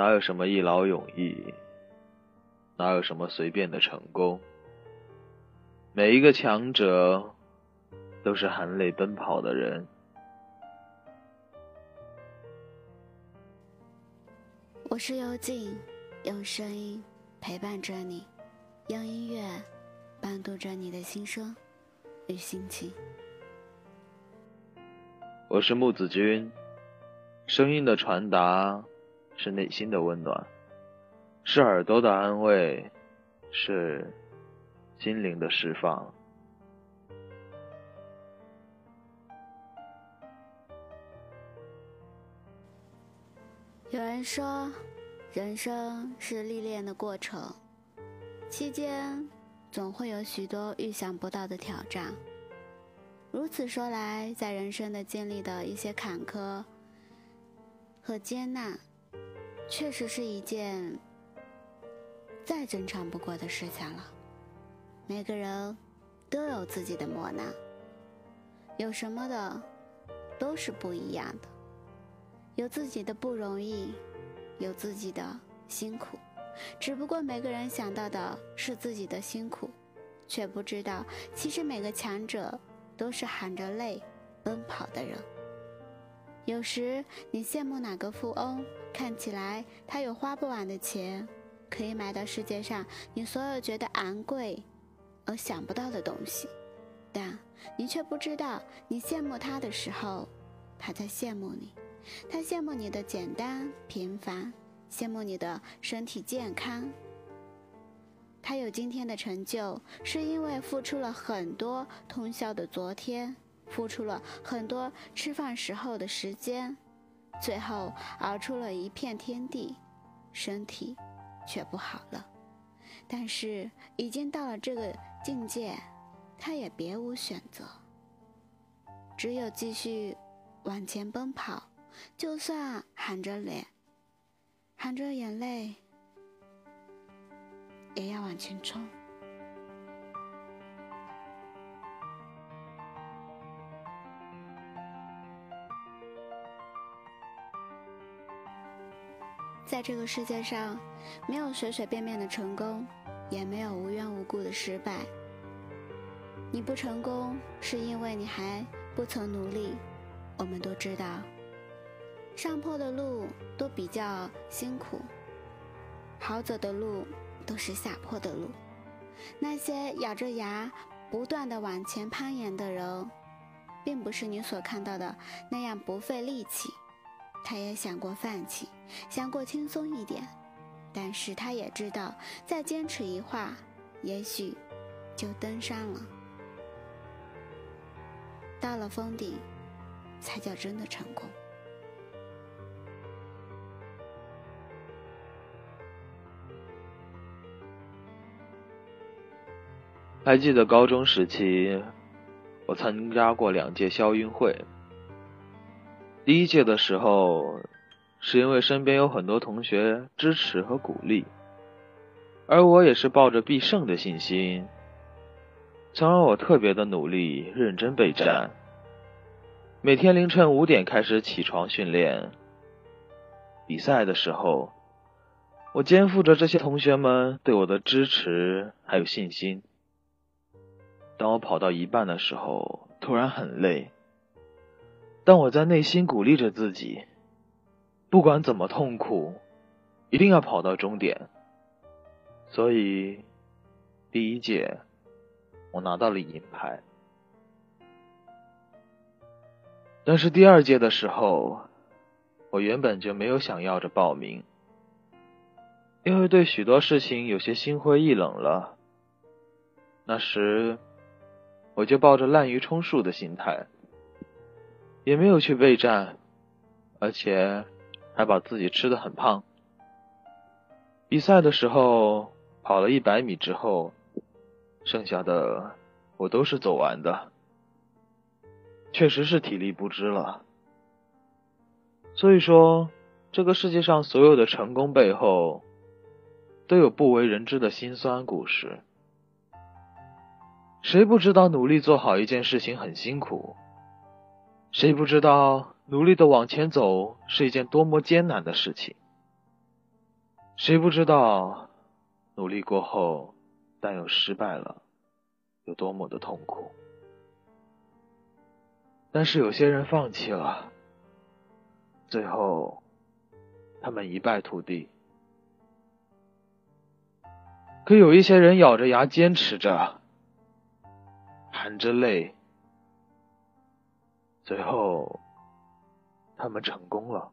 哪有什么一劳永逸？哪有什么随便的成功？每一个强者都是含泪奔跑的人。我是幽静，用声音陪伴着你，用音乐伴读着你的心声与心情。我是木子君，声音的传达是内心的温暖，是耳朵的安慰，是心灵的释放。有人说，人生是历练的过程，期间总会有许多预想不到的挑战。如此说来，在人生的经历的一些坎坷和艰难，确实是一件再正常不过的事情了。每个人都有自己的磨难，有什么的都是不一样的。有自己的不容易，有自己的辛苦，只不过每个人想到的是自己的辛苦，却不知道其实每个强者都是含着泪奔跑的人。有时你羡慕哪个富翁，看起来他有花不完的钱，可以买到世界上你所有觉得昂贵而想不到的东西，但你却不知道，你羡慕他的时候，他在羡慕你。他羡慕你的简单平凡，羡慕你的身体健康。他有今天的成就，是因为付出了很多通宵的昨天，付出了很多吃饭时候的时间，最后熬出了一片天地，身体却不好了。但是已经到了这个境界，他也别无选择，只有继续往前奔跑。就算含着脸，含着眼泪，也要往前冲。在这个世界上，没有随随便便的成功，也没有无缘无故的失败。你不成功，是因为你还不曾努力。我们都知道。上坡的路都比较辛苦，好走的路都是下坡的路。那些咬着牙不断的往前攀岩的人，并不是你所看到的那样不费力气。他也想过放弃，想过轻松一点，但是他也知道，再坚持一会儿，也许就登山了。到了峰顶，才叫真的成功。还记得高中时期，我参加过两届校运会。第一届的时候，是因为身边有很多同学支持和鼓励，而我也是抱着必胜的信心，从而我特别的努力认真备战，每天凌晨五点开始起床训练。比赛的时候，我肩负着这些同学们对我的支持还有信心。当我跑到一半的时候，突然很累，但我在内心鼓励着自己，不管怎么痛苦，一定要跑到终点。所以，第一届我拿到了银牌。但是第二届的时候，我原本就没有想要着报名，因为对许多事情有些心灰意冷了。那时。我就抱着滥竽充数的心态，也没有去备战，而且还把自己吃的很胖。比赛的时候跑了一百米之后，剩下的我都是走完的，确实是体力不支了。所以说，这个世界上所有的成功背后，都有不为人知的辛酸故事。谁不知道努力做好一件事情很辛苦？谁不知道努力的往前走是一件多么艰难的事情？谁不知道努力过后，但又失败了，有多么的痛苦？但是有些人放弃了，最后他们一败涂地。可有一些人咬着牙坚持着，含着泪，最后他们成功了。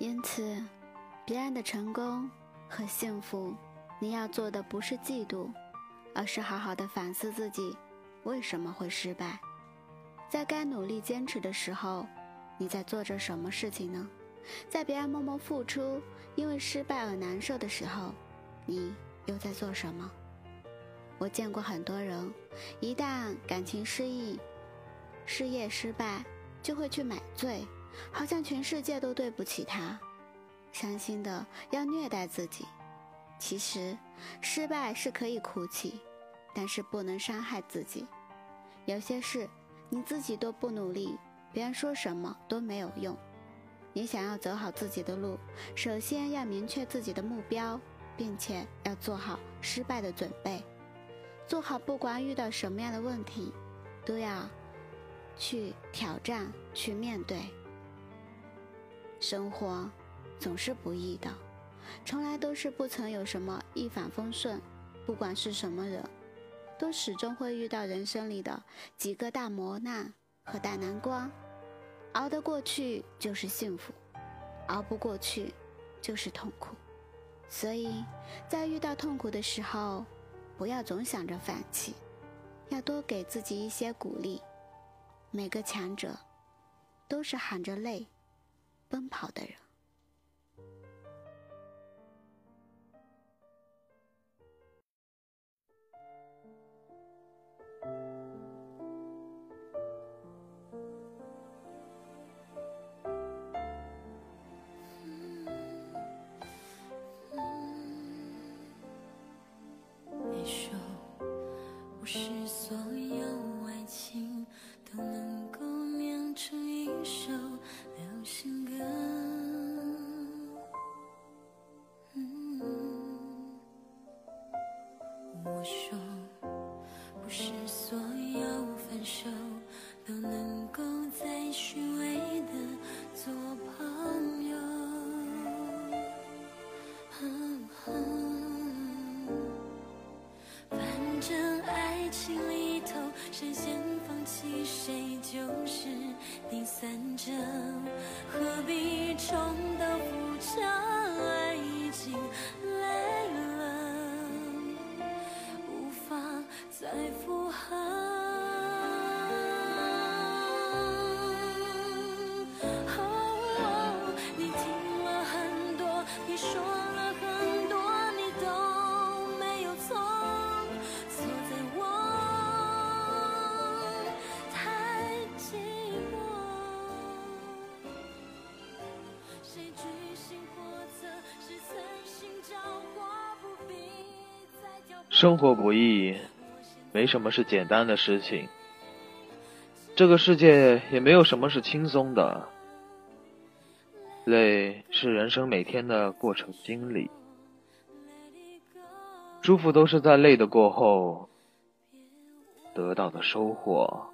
因此，别人的成功和幸福，你要做的不是嫉妒，而是好好的反思自己为什么会失败。在该努力坚持的时候，你在做着什么事情呢？在别人默默付出，因为失败而难受的时候，你又在做什么？我见过很多人，一旦感情失意、事业失败，就会去买醉。好像全世界都对不起他，伤心的要虐待自己。其实，失败是可以哭泣，但是不能伤害自己。有些事你自己都不努力，别人说什么都没有用。你想要走好自己的路，首先要明确自己的目标，并且要做好失败的准备，做好不管遇到什么样的问题，都要去挑战、去面对。生活总是不易的，从来都是不曾有什么一帆风顺。不管是什么人，都始终会遇到人生里的几个大磨难和大难关。熬得过去就是幸福，熬不过去就是痛苦。所以在遇到痛苦的时候，不要总想着放弃，要多给自己一些鼓励。每个强者都是含着泪。奔跑的人。我说，不是所有分手都能够再虚伪的做朋友。反正爱情里头，谁先放弃谁就是第三者，何必重？生活不易，没什么是简单的事情。这个世界也没有什么是轻松的。累是人生每天的过程经历，舒服都是在累的过后得到的收获。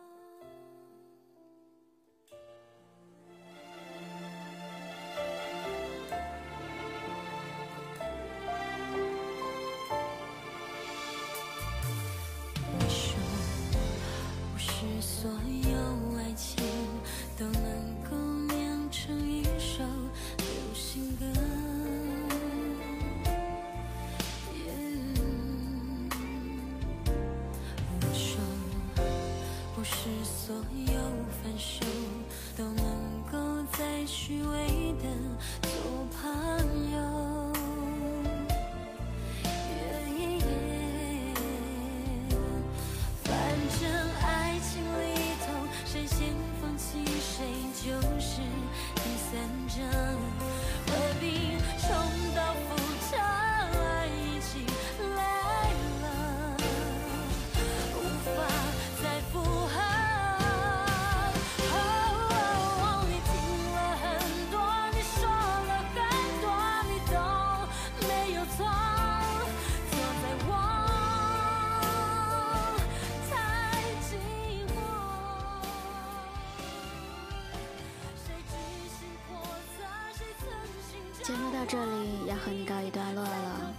这里要和你告一段落了。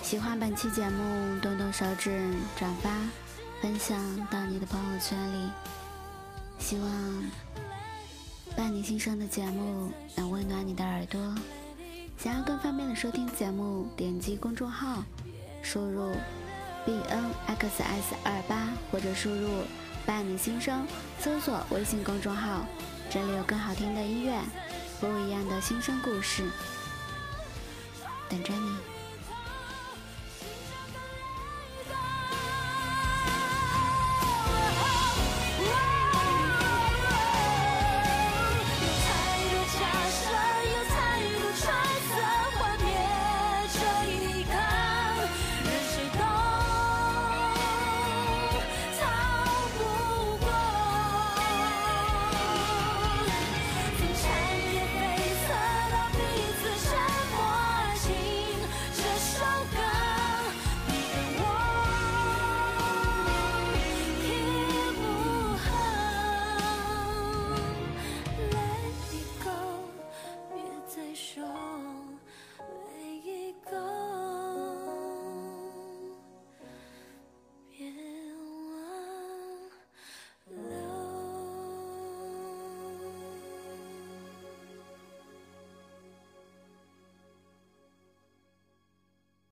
喜欢本期节目，动动手指转发、分享到你的朋友圈里。希望伴你心声的节目能温暖你的耳朵。想要更方便的收听节目，点击公众号，输入 b n x s 二八或者输入伴你心声，搜索微信公众号，这里有更好听的音乐，不一样的新生故事，等着你。